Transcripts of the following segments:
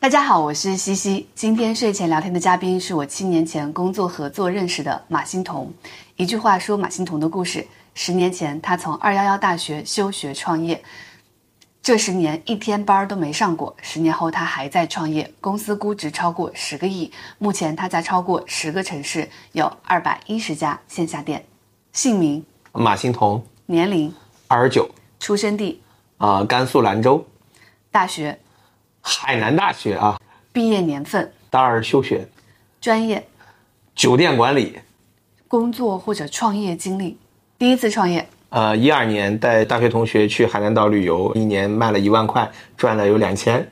大家好，我是西西。今天睡前聊天的嘉宾是我七年前工作合作认识的马欣彤。一句话说马欣彤的故事：十年前，他从二幺幺大学休学创业，这十年一天班都没上过。十年后，他还在创业，公司估值超过十个亿。目前，他在超过十个城市有二百一十家线下店。姓名：马欣彤，年龄：二十九，出生地：啊，甘肃兰州，大学。海南大学啊，毕业年份，大二休学，专业，酒店管理，工作或者创业经历，第一次创业，呃，一二年带大学同学去海南岛旅游，一年卖了一万块，赚了有两千，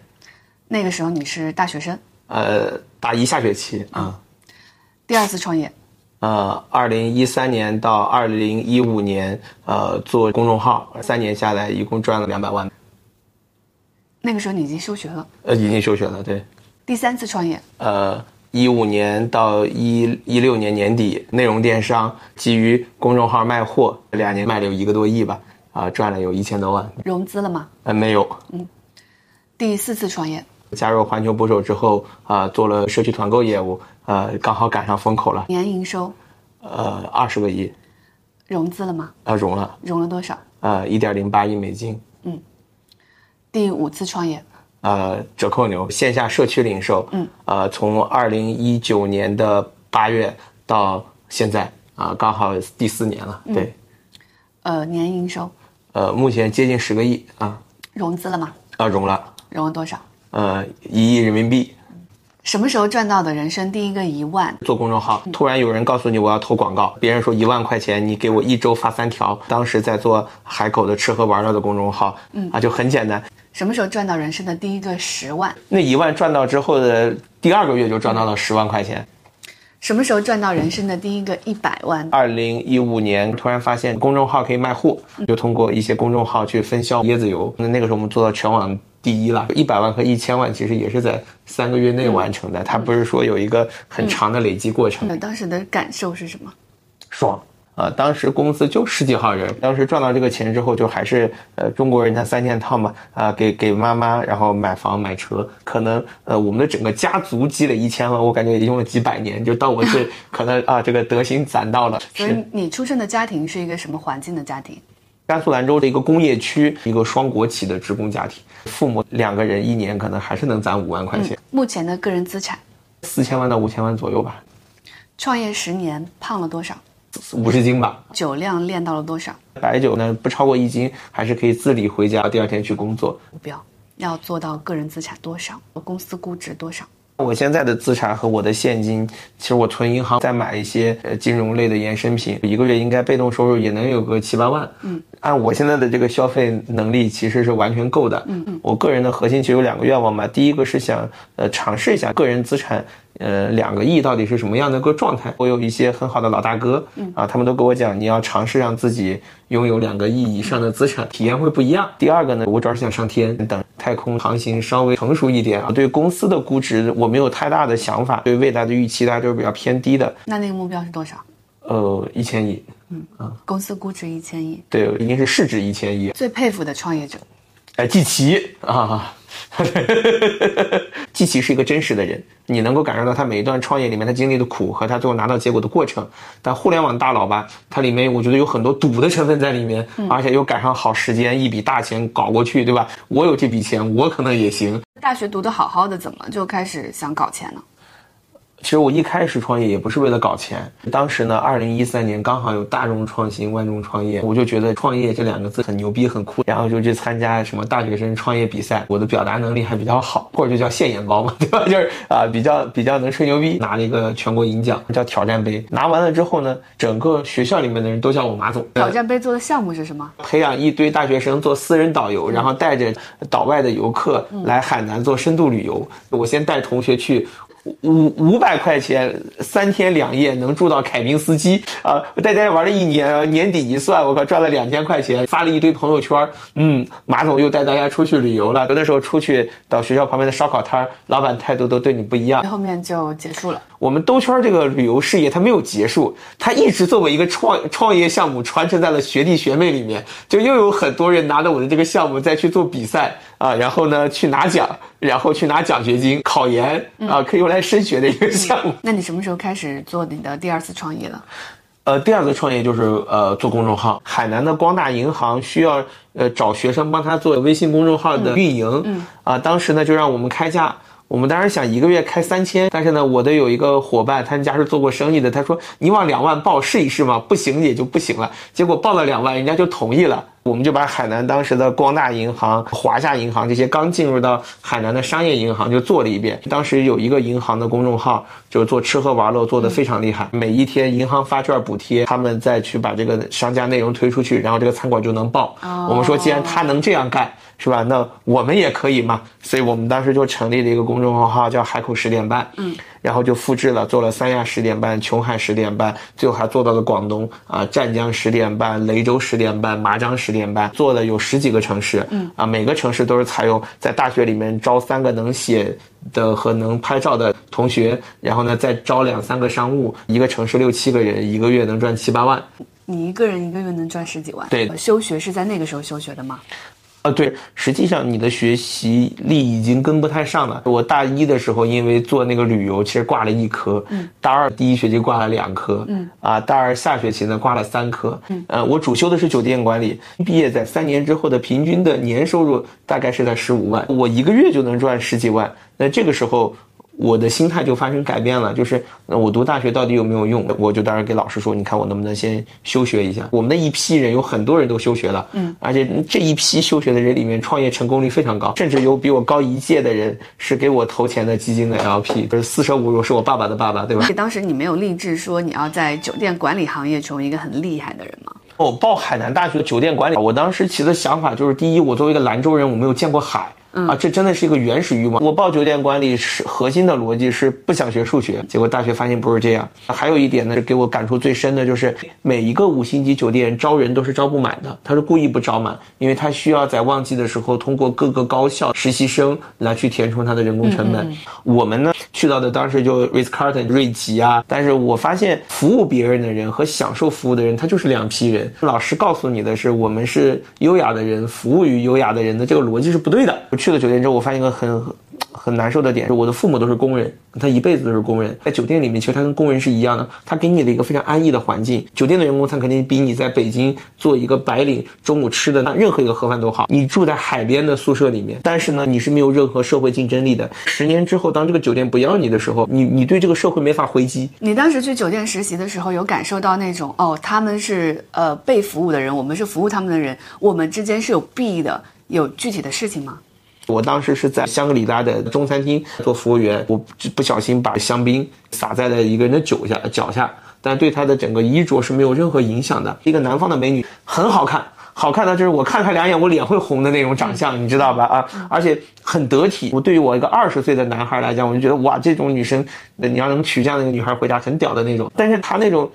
那个时候你是大学生，呃，大一下学期啊，第二次创业，呃，二零一三年到二零一五年，呃，做公众号，三年下来一共赚了两百万。那个时候你已经休学了，呃，已经休学了，对。第三次创业，呃，一五年到一一六年年底，内容电商基于公众号卖货，两年卖了有一个多亿吧，啊，赚了有一千多万。融资了吗？呃，没有。嗯。第四次创业，加入环球捕手之后，啊，做了社区团购业务，呃，刚好赶上风口了。年营收，呃，二十个亿。融资了吗？啊，融了。融了多少？呃，一点零八亿美金。第五次创业，呃，折扣牛线下社区零售，嗯，呃，从二零一九年的八月到现在啊，刚好第四年了，对，呃，年营收，呃，目前接近十个亿啊，融资了吗？啊，融了，融了多少？呃，一亿人民币。什么时候赚到的人生第一个一万？做公众号，突然有人告诉你我要投广告，别人说一万块钱，你给我一周发三条。当时在做海口的吃喝玩乐的公众号，嗯啊，就很简单。什么时候赚到人生的第一个十万？那一万赚到之后的第二个月就赚到了十万块钱。什么时候赚到人生的第一个一百万？二零一五年突然发现公众号可以卖货，就通过一些公众号去分销椰子油。那那个时候我们做到全网。第一了，一百万和一千万其实也是在三个月内完成的，它不是说有一个很长的累积过程。那当时的感受是什么？爽啊！当时公司就十几号人，当时赚到这个钱之后，就还是呃中国人家三件套嘛啊，给给妈妈，然后买房买车，可能呃我们的整个家族积累一千万，我感觉也用了几百年，就到我这 可能啊这个德行攒到了。所以你出生的家庭是一个什么环境的家庭？甘肃兰州的一个工业区，一个双国企的职工家庭，父母两个人一年可能还是能攒五万块钱。目前的个人资产，四千万到五千万左右吧。创业十年胖了多少？五十斤吧。酒量练到了多少？白酒呢不超过一斤，还是可以自理回家，第二天去工作。目标要做到个人资产多少？公司估值多少？我现在的资产和我的现金，其实我存银行再买一些呃金融类的衍生品，一个月应该被动收入也能有个七八万。嗯，按我现在的这个消费能力，其实是完全够的。嗯嗯，我个人的核心其实有两个愿望嘛，第一个是想呃尝试一下个人资产。呃，两个亿到底是什么样的一个状态？我有一些很好的老大哥，嗯啊，他们都跟我讲，你要尝试让自己拥有两个亿以上的资产，体验会不一样。第二个呢，我主要是想上天，等太空航行稍微成熟一点啊。对公司的估值我没有太大的想法，对未来的预期大家都是比较偏低的。那那个目标是多少？呃，一千亿。嗯啊，公司估值一千亿。对，一定是市值一千亿。最佩服的创业者，哎，季琦啊。季琦是一个真实的人，你能够感受到他每一段创业里面他经历的苦和他最后拿到结果的过程。但互联网大佬吧，它里面我觉得有很多赌的成分在里面，而且又赶上好时间，一笔大钱搞过去，对吧？我有这笔钱，我可能也行。大学读得好好的，怎么就开始想搞钱呢？其实我一开始创业也不是为了搞钱，当时呢，二零一三年刚好有大众创新、万众创业，我就觉得创业这两个字很牛逼、很酷，然后就去参加什么大学生创业比赛，我的表达能力还比较好，或者就叫现眼包嘛，对吧？就是啊，比较比较能吹牛逼，拿了一个全国银奖，叫挑战杯。拿完了之后呢，整个学校里面的人都叫我马总。挑战杯做的项目是什么？培养一堆大学生做私人导游，然后带着岛外的游客来海南做深度旅游。我先带同学去。五五百块钱三天两夜能住到凯宾斯基啊！带大家玩了一年，年底一算，我靠，赚了两千块钱，发了一堆朋友圈。嗯，马总又带大家出去旅游了。那时候出去到学校旁边的烧烤摊老板态度都对你不一样。后面就结束了。我们兜圈这个旅游事业它没有结束，它一直作为一个创创业项目传承在了学弟学妹里面，就又有很多人拿着我的这个项目再去做比赛啊，然后呢去拿奖，然后去拿奖学金、考研啊，可以用来升学的一个项目。那你什么时候开始做你的第二次创业的？呃，第二次创业就是呃做公众号。海南的光大银行需要呃找学生帮他做微信公众号的运营，嗯啊，当时呢就让我们开价。我们当时想一个月开三千，但是呢，我的有一个伙伴，他们家是做过生意的，他说你往两万报试一试嘛，不行也就不行了。结果报了两万，人家就同意了。我们就把海南当时的光大银行、华夏银行这些刚进入到海南的商业银行就做了一遍。当时有一个银行的公众号，就是做吃喝玩乐，做的非常厉害。每一天银行发券补贴，他们再去把这个商家内容推出去，然后这个餐馆就能报。我们说，既然他能这样干。是吧？那我们也可以嘛，所以我们当时就成立了一个公众号，叫海口十点半。嗯，然后就复制了，做了三亚十点半、琼海十点半，最后还做到了广东啊，湛江十点半、雷州十点半、麻章十点半，做了有十几个城市。嗯，啊，每个城市都是采用在大学里面招三个能写的和能拍照的同学，然后呢再招两三个商务，一个城市六七个人，一个月能赚七八万。你一个人一个月能赚十几万？对，休学是在那个时候休学的吗？啊，对，实际上你的学习力已经跟不太上了。我大一的时候，因为做那个旅游，其实挂了一科。嗯。大二第一学期挂了两科。嗯。啊，大二下学期呢挂了三科。嗯。呃，我主修的是酒店管理，毕业在三年之后的平均的年收入大概是在十五万，我一个月就能赚十几万。那这个时候。我的心态就发生改变了，就是那我读大学到底有没有用？我就当时给老师说，你看我能不能先休学一下？我们的一批人有很多人都休学了，嗯，而且这一批休学的人里面，创业成功率非常高，甚至有比我高一届的人是给我投钱的基金的 LP，就是四舍五入是我爸爸的爸爸，对吧？当时你没有立志说你要在酒店管理行业成为一个很厉害的人吗？我报海南大学酒店管理，我当时其实想法就是，第一，我作为一个兰州人，我没有见过海。啊，这真的是一个原始欲望。我报酒店管理是核心的逻辑是不想学数学，结果大学发现不是这样。还有一点呢，给我感触最深的就是每一个五星级酒店招人都是招不满的，他是故意不招满，因为他需要在旺季的时候通过各个高校实习生来去填充他的人工成本。我们呢去到的当时就 Ritz Carlton 瑞吉啊，但是我发现服务别人的人和享受服务的人他就是两批人。老师告诉你的是我们是优雅的人，服务于优雅的人的这个逻辑是不对的。去了酒店之后，我发现一个很很难受的点，是我的父母都是工人，他一辈子都是工人，在酒店里面，其实他跟工人是一样的，他给你的一个非常安逸的环境。酒店的员工餐肯定比你在北京做一个白领中午吃的那任何一个盒饭都好。你住在海边的宿舍里面，但是呢，你是没有任何社会竞争力的。十年之后，当这个酒店不要你的时候，你你对这个社会没法回击。你当时去酒店实习的时候，有感受到那种哦，他们是呃被服务的人，我们是服务他们的人，我们之间是有弊的，有具体的事情吗？我当时是在香格里拉的中餐厅做服务员，我不小心把香槟洒在了一个人的脚下脚下，但对他的整个衣着是没有任何影响的。一个南方的美女很好看，好看的就是我看她两眼我脸会红的那种长相，你知道吧？啊，而且很得体。我对于我一个二十岁的男孩来讲，我就觉得哇，这种女生，你要能娶这样的一个女孩回家，很屌的那种。但是她那种。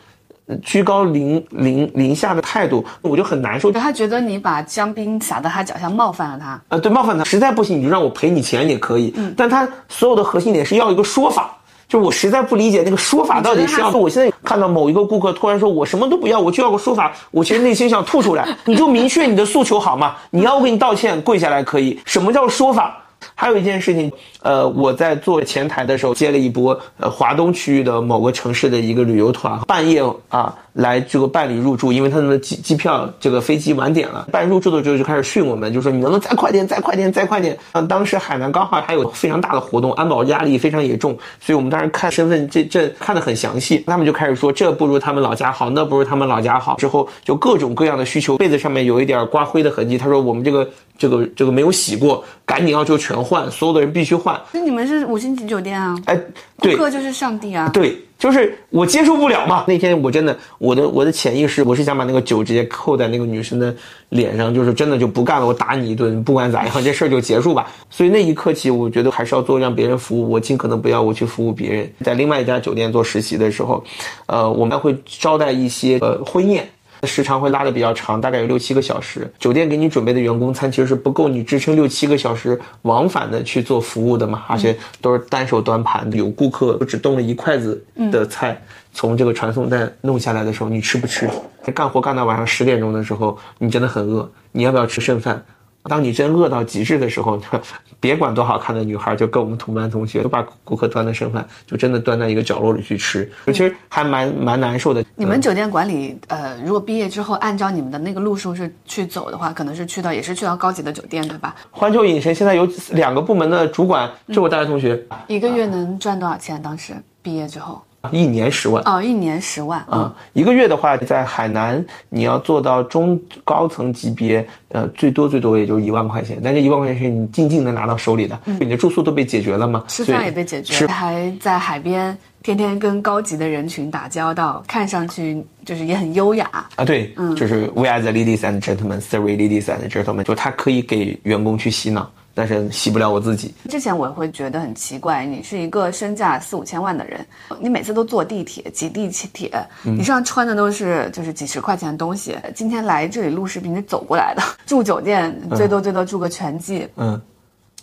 居高临临临下的态度，我就很难受。他觉得你把香槟洒到他脚下，冒犯了他。呃，对，冒犯他，实在不行你就让我赔你钱也可以。嗯，但他所有的核心点是要一个说法，就我实在不理解那个说法到底是要。我现在看到某一个顾客突然说我什么都不要，我就要个说法，我其实内心想吐出来。你就明确你的诉求好吗？你要我给你道歉，跪下来可以。什么叫说法？还有一件事情，呃，我在做前台的时候接了一波呃华东区域的某个城市的一个旅游团，半夜啊。来这个办理入住，因为他们的机机票这个飞机晚点了，办入住的时候就开始训我们，就说你能不能再快点，再快点，再快点。啊，当时海南刚好还有非常大的活动，安保压力非常严重，所以我们当时看身份证证看得很详细。他们就开始说这不如他们老家好，那不如他们老家好。之后就各种各样的需求，被子上面有一点刮灰的痕迹，他说我们这个这个这个没有洗过，赶紧要求全换，所有的人必须换。那你们是五星级酒店啊？哎，顾客就是上帝啊。对。就是我接受不了嘛。那天我真的，我的我的潜意识，我是想把那个酒直接扣在那个女生的脸上，就是真的就不干了，我打你一顿，不管咋样，这事儿就结束吧。所以那一刻起，我觉得还是要做让别人服务，我尽可能不要我去服务别人。在另外一家酒店做实习的时候，呃，我们会招待一些呃婚宴。时长会拉的比较长，大概有六七个小时。酒店给你准备的员工餐其实是不够你支撑六七个小时往返的去做服务的嘛，而且都是单手端盘，有顾客只动了一筷子的菜，从这个传送带弄下来的时候，你吃不吃？干活干到晚上十点钟的时候，你真的很饿，你要不要吃剩饭？当你真饿到极致的时候，别管多好看的女孩，就跟我们同班同学，都把顾客端的剩饭，就真的端在一个角落里去吃，其实还蛮蛮难受的。你们酒店管理，呃，如果毕业之后按照你们的那个路数是去走的话，可能是去到也是去到高级的酒店，对吧？环球影城现在有两个部门的主管，就我大学同学，一个月能赚多少钱？当时毕业之后？一年十万哦，一年十万啊！一个月的话，在海南你要做到中高层级别，呃，最多最多也就一万块钱。但这一万块钱是你静静的拿到手里的，你的住宿都被解决了吗？吃饭也被解决，还在海边天天跟高级的人群打交道，看上去就是也很优雅啊。对，嗯，就是 We are the ladies and gentlemen，sorry ladies and gentlemen，就他可以给员工去洗脑。但是洗不了我自己。之前我会觉得很奇怪，你是一个身价四五千万的人，你每次都坐地铁挤地铁，你身上穿的都是就是几十块钱的东西。今天来这里录视频你走过来的，住酒店最多最多住个全季，嗯，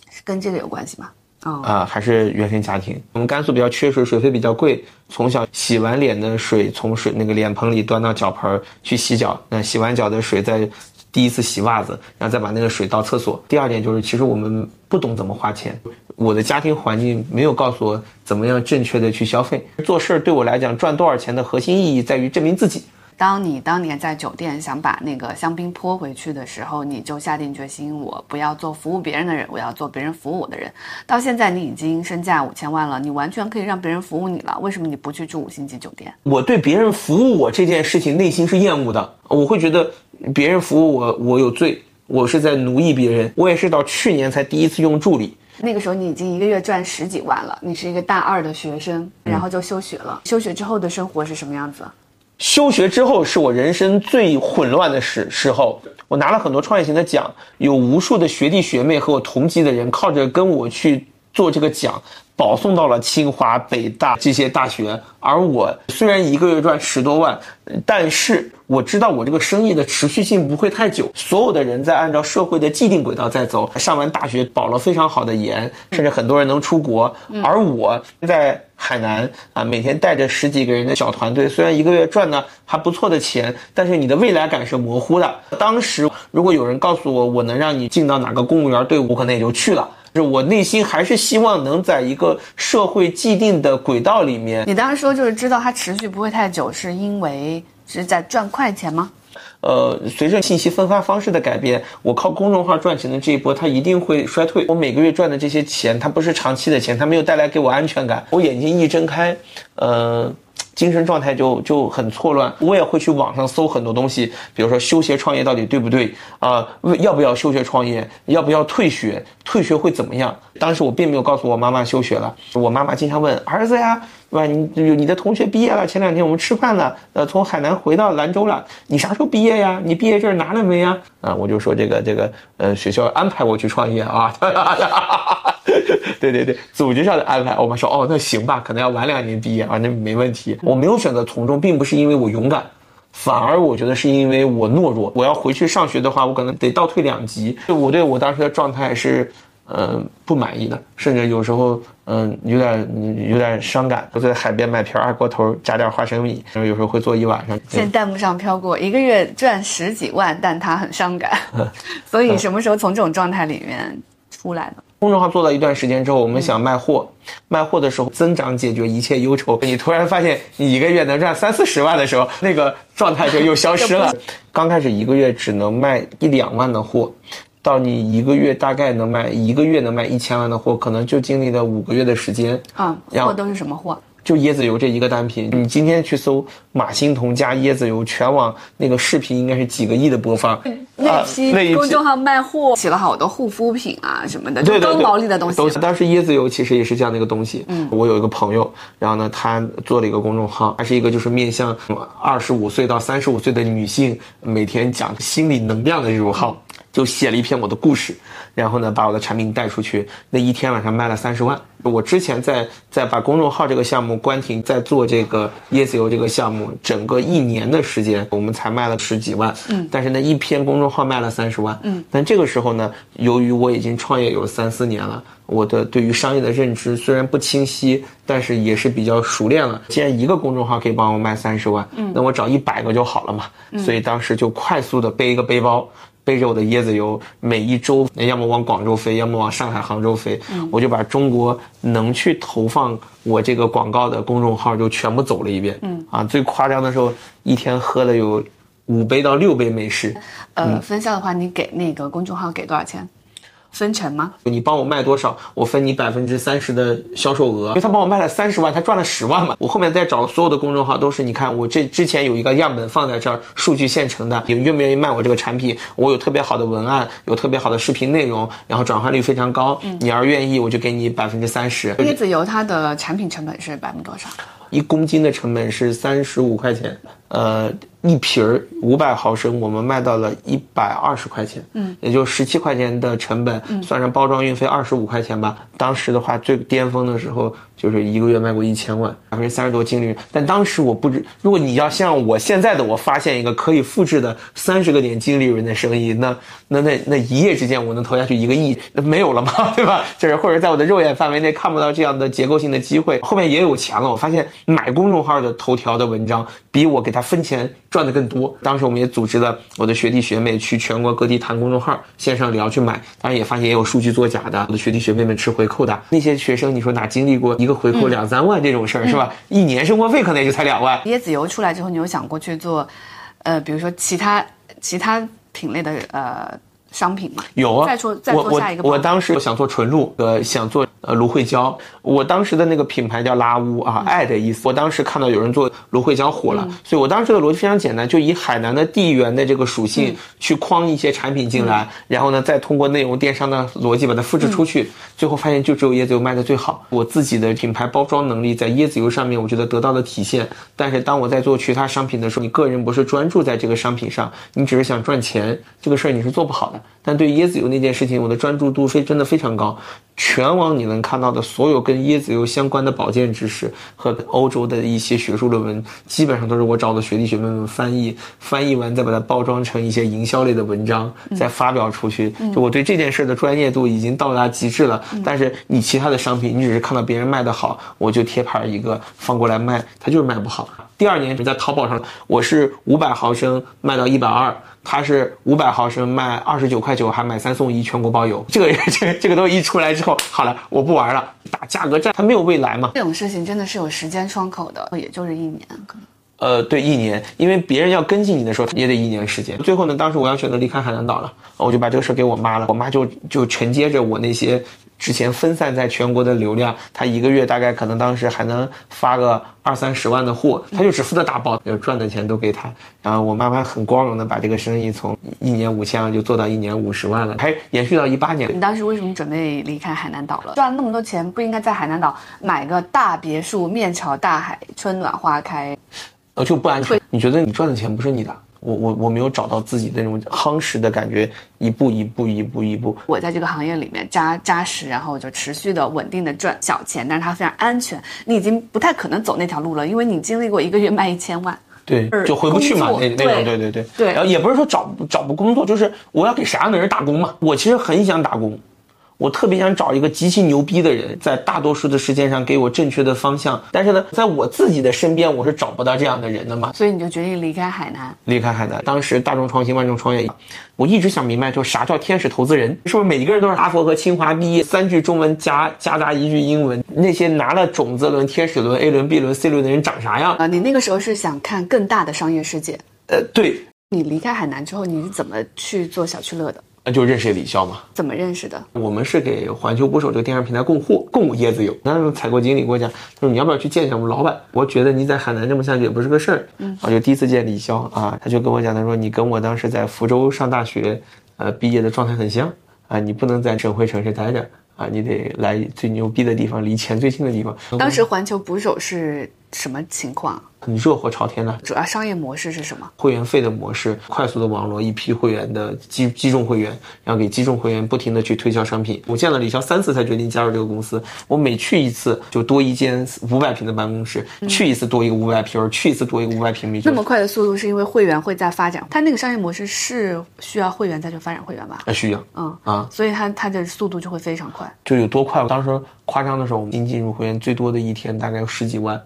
是跟这个有关系吗？哦啊，还是原生家庭。我们甘肃比较缺水，水费比较贵，从小洗完脸的水从水那个脸盆里端到脚盆去洗脚，那洗完脚的水在。第一次洗袜子，然后再把那个水倒厕所。第二点就是，其实我们不懂怎么花钱，我的家庭环境没有告诉我怎么样正确的去消费。做事儿对我来讲，赚多少钱的核心意义在于证明自己。当你当年在酒店想把那个香槟泼回去的时候，你就下定决心，我不要做服务别人的人，我要做别人服务我的人。到现在你已经身价五千万了，你完全可以让别人服务你了。为什么你不去住五星级酒店？我对别人服务我这件事情内心是厌恶的，我会觉得别人服务我，我有罪，我是在奴役别人。我也是到去年才第一次用助理，那个时候你已经一个月赚十几万了，你是一个大二的学生，然后就休学了。休学之后的生活是什么样子？休学之后是我人生最混乱的时时候，我拿了很多创业型的奖，有无数的学弟学妹和我同级的人靠着跟我去做这个奖，保送到了清华、北大这些大学。而我虽然一个月赚十多万，但是我知道我这个生意的持续性不会太久。所有的人在按照社会的既定轨道在走，上完大学保了非常好的研，甚至很多人能出国，而我在。海南啊，每天带着十几个人的小团队，虽然一个月赚的还不错的钱，但是你的未来感是模糊的。当时如果有人告诉我，我能让你进到哪个公务员队伍，我可能也就去了。就是我内心还是希望能在一个社会既定的轨道里面。你当时说就是知道它持续不会太久，是因为是在赚快钱吗？呃，随着信息分发方式的改变，我靠公众号赚钱的这一波，它一定会衰退。我每个月赚的这些钱，它不是长期的钱，它没有带来给我安全感。我眼睛一睁开，呃。精神状态就就很错乱，我也会去网上搜很多东西，比如说休学创业到底对不对啊？要不要休学创业？要不要退学？退学会怎么样？当时我并没有告诉我妈妈休学了，我妈妈经常问儿子呀，对吧？你你的同学毕业了，前两天我们吃饭了，呃，从海南回到兰州了，你啥时候毕业呀？你毕业证拿了没呀？啊，我就说这个这个，呃，学校安排我去创业啊。对对对，组织上的安排，我们说哦，那行吧，可能要晚两年毕业啊，那没问题。我没有选择从众，并不是因为我勇敢，反而我觉得是因为我懦弱。我要回去上学的话，我可能得倒退两级。就我对我当时的状态是，嗯，不满意的，甚至有时候，嗯，有点有点伤感。我在海边买瓶二锅头，加点花生米，然后有时候会坐一晚上。现在弹幕上飘过一个月赚十几万，但他很伤感。所以什么时候从这种状态里面出来呢？公众号做了一段时间之后，我们想卖货，卖货的时候增长解决一切忧愁。你突然发现你一个月能赚三四十万的时候，那个状态就又消失了。刚开始一个月只能卖一两万的货，到你一个月大概能卖一个月能卖一千万的货，可能就经历了五个月的时间。啊，货都是什么货？就椰子油这一个单品，你今天去搜马欣彤加椰子油，全网那个视频应该是几个亿的播放。那期公众号卖货起了好多护肤品啊什么的，就高毛利的东西。当时椰子油其实也是这样的一个东西。嗯，我有一个朋友，然后呢，他做了一个公众号，还是一个就是面向二十五岁到三十五岁的女性，每天讲心理能量的这种号。就写了一篇我的故事，然后呢，把我的产品带出去，那一天晚上卖了三十万。我之前在在把公众号这个项目关停，在做这个椰子油这个项目，整个一年的时间，我们才卖了十几万。嗯，但是那一篇公众号卖了三十万。嗯，但这个时候呢，由于我已经创业有三四年了，我的对于商业的认知虽然不清晰，但是也是比较熟练了。既然一个公众号可以帮我卖三十万，嗯，那我找一百个就好了嘛。所以当时就快速的背一个背包。背着我的椰子油，每一周要么往广州飞，要么往上海、杭州飞，我就把中国能去投放我这个广告的公众号就全部走了一遍。嗯啊，最夸张的时候，一天喝了有五杯到六杯美式。呃，分销的话，你给那个公众号给多少钱？分成吗？你帮我卖多少，我分你百分之三十的销售额。因为他帮我卖了三十万，他赚了十万嘛。我后面再找所有的公众号都是，你看我这之前有一个样本放在这儿，数据现成的，你愿不愿意卖我这个产品？我有特别好的文案，有特别好的视频内容，然后转化率非常高。你要是愿意，我就给你百分之三十。椰子油它的产品成本是百分之多少？一公斤的成本是三十五块钱。呃。一瓶儿五百毫升，我们卖到了一百二十块钱，嗯，也就十七块钱的成本，算上包装运费二十五块钱吧。当时的话，最巅峰的时候就是一个月卖过一千万，百分之三十多净利润。但当时我不知，如果你要像我现在的我发现一个可以复制的三十个点净利润的生意，那那那那一夜之间我能投下去一个亿，那没有了吗？对吧？就是或者在我的肉眼范围内看不到这样的结构性的机会。后面也有钱了，我发现买公众号的头条的文章比我给他分钱。赚的更多。当时我们也组织了我的学弟学妹去全国各地谈公众号，线上聊去买。当然也发现也有数据作假的，我的学弟学妹们吃回扣的。那些学生，你说哪经历过一个回扣两三万这种事儿是吧？一年生活费可能也就才两万。椰子油出来之后，你有想过去做，呃，比如说其他其他品类的呃。商品嘛，有啊。再做再做下一个。我当时想做纯露，呃，想做呃芦荟胶。我当时的那个品牌叫拉乌啊，爱的意思。我当时看到有人做芦荟胶火了，所以我当时的逻辑非常简单，就以海南的地缘的这个属性去框一些产品进来，然后呢，再通过内容电商的逻辑把它复制出去。最后发现就只有椰子油卖的最好。我自己的品牌包装能力在椰子油上面，我觉得得到了体现。但是当我在做其他商品的时候，你个人不是专注在这个商品上，你只是想赚钱，这个事儿你是做不好的。但对椰子油那件事情，我的专注度非真的非常高。全网你能看到的所有跟椰子油相关的保健知识和欧洲的一些学术论文，基本上都是我找的学弟学妹们翻译，翻译完再把它包装成一些营销类的文章，再发表出去。就我对这件事的专业度已经到达极致了。但是你其他的商品，你只是看到别人卖的好，我就贴牌一个放过来卖，它就是卖不好。第二年在淘宝上，我是五百毫升卖到一百二。它是五百毫升卖二十九块九，还买三送一，全国包邮。这个这这个东西一出来之后，好了，我不玩了，打价格战，它没有未来嘛。这种事情真的是有时间窗口的，也就是一年可能。呃，对，一年，因为别人要跟进你的时候也得一年时间。最后呢，当时我要选择离开海南岛了，我就把这个事给我妈了，我妈就就承接着我那些。之前分散在全国的流量，他一个月大概可能当时还能发个二三十万的货，他就只负责打包，赚的钱都给他。然后我妈妈很光荣的把这个生意从一年五千万就做到一年五十万了，还延续到一八年。你当时为什么准备离开海南岛了？赚了那么多钱，不应该在海南岛买个大别墅，面朝大海，春暖花开？呃，就不安全。你觉得你赚的钱不是你的？我我我没有找到自己的那种夯实的感觉，一步一步一步一步。我在这个行业里面扎扎实，然后就持续的稳定的赚小钱，但是它非常安全。你已经不太可能走那条路了，因为你经历过一个月卖一千万，对，就回不去嘛，那那种，对对对对。然后也不是说找找不工作，就是我要给啥样的人打工嘛。我其实很想打工。我特别想找一个极其牛逼的人，在大多数的时间上给我正确的方向。但是呢，在我自己的身边，我是找不到这样的人的嘛。所以你就决定离开海南。离开海南，当时大众创新，万众创业。我一直想明白，就啥叫天使投资人？是不是每一个人都是哈佛和清华毕业，三句中文加夹杂一句英文？那些拿了种子轮、天使轮、A 轮、B 轮、C 轮的人长啥样啊？你那个时候是想看更大的商业世界？呃，对。你离开海南之后，你是怎么去做小区乐的？那就认识李潇嘛？怎么认识的？我们是给环球捕手这个电商平台供货，供椰子油。那时候采购经理跟我讲，他说你要不要去见一下我们老板？我觉得你在海南这么下去也不是个事儿。嗯，我就第一次见李潇啊，他就跟我讲，他说你跟我当时在福州上大学，呃，毕业的状态很像啊，你不能在省会城市待着啊，你得来最牛逼的地方，离钱最近的地方。当时环球捕手是什么情况？很热火朝天的。主要商业模式是什么？会员费的模式，快速的网络一批会员的击击中会员，然后给击中会员不停的去推销商品。我见了李潇三次才决定加入这个公司，我每去一次就多一间五百平的办公室，去一次多一个五百平，去一次多一个五百平米。那么快的速度是因为会员会在发展，他那个商业模式是需要会员再去发展会员吧？啊，需要，嗯啊，所以它它的速度就会非常快。就有多快？当时夸张的时候，我们新进入会员最多的一天大概有十几万，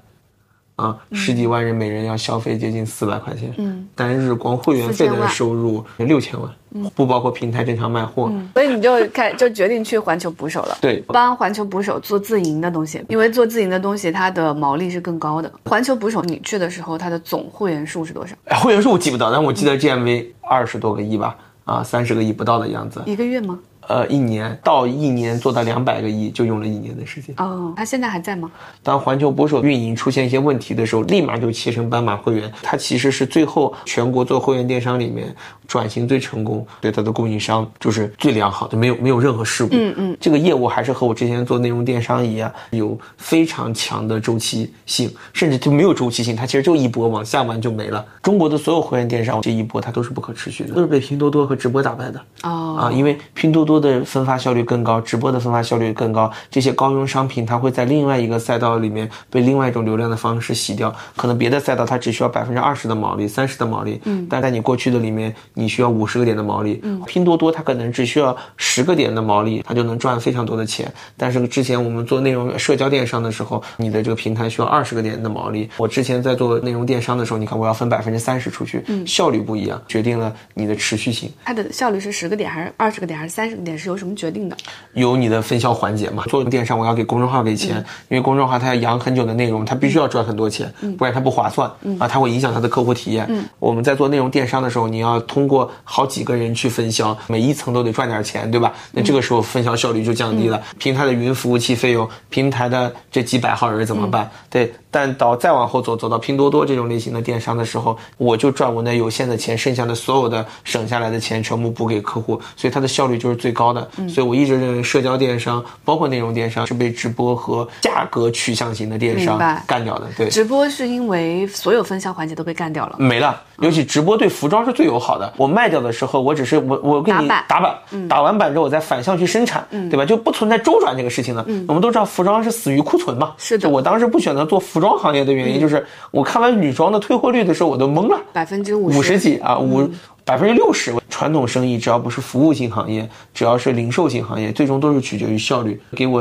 啊，十几万人每人要消费接近四百块钱，嗯，单日光会员费的收入六千万，不包括平台正常卖货。所以你就开就决定去环球捕手了。对帮环球捕手做自营的东西，因为做自营的东西它的毛利是更高的。环球捕手你去的时候，它的总会员数是多少？哎会员数我记不到，但我记得 GMV 二十多个亿吧，啊，三十个亿不到的样子。一个月吗？呃，一年到一年做到两百个亿，就用了一年的时间。哦，他现在还在吗？当环球捕手运营出现一些问题的时候，立马就切成斑马会员。它其实是最后全国做会员电商里面转型最成功，对它的供应商就是最良好的，没有没有任何事故。嗯嗯，这个业务还是和我之前做内容电商一样，有非常强的周期性，甚至就没有周期性，它其实就一波往下完就没了。中国的所有会员电商这一波它都是不可持续的，都是被拼多多和直播打败的。哦，啊，因为拼多多的分发效率更高，直播的分发效率更高，这些高佣商品它会在另外一个赛道里面被另外一种流量的方式洗掉。可能别的赛道它只需要百分之二十的毛利、三十的毛利，嗯，但在你过去的里面，你需要五十个点的毛利。嗯，拼多多它可能只需要十个点的毛利，它就能赚非常多的钱。但是之前我们做内容社交电商的时候，你的这个平台需要二十个点的毛利。我之前在做内容电商的时候，你看我要分百分之三十出去，嗯，效率不一样，决定了你的持续性。它的效率是十个点还是二十个点还是三十个点？是由什么决定的？有你的分销环节嘛？做电商我要给公众号给钱，嗯因为公众号它要养很久的内容，它必须要赚很多钱，不然它不划算、嗯啊，它会影响它的客户体验。我们在做内容电商的时候，你要通过好几个人去分销，每一层都得赚点钱，对吧？那这个时候分销效率就降低嗯了，平台的云服务器费用，平台的这几百号人怎么办？嗯对，但到再往后走，走到拼多多这种类型的电商的时候，我就赚我那有限的钱，剩下的所有的省下来的钱全部补给客户，所以它的效率就是最高的。嗯所以我一直认为社交电商，包括内容电商，是被直播和价格取向型的电商干掉的。对，直播是因为所有分销环节都被干掉了。没了。尤其直播对服装是最友好的。我卖掉的时候，我只是我我给你打版打完版之后我再反向去生产，对吧？就不存在周转这个事情了。我们都知道服装是死于库存嘛。是的我当时不选择做服装行业的原因，就是我看完女装的退货率的时候，我都懵了。百分之五五十几啊，五百分之六十。传统生意只要不是服务性行业，只要是零售性行业，最终都是取决于效率。给我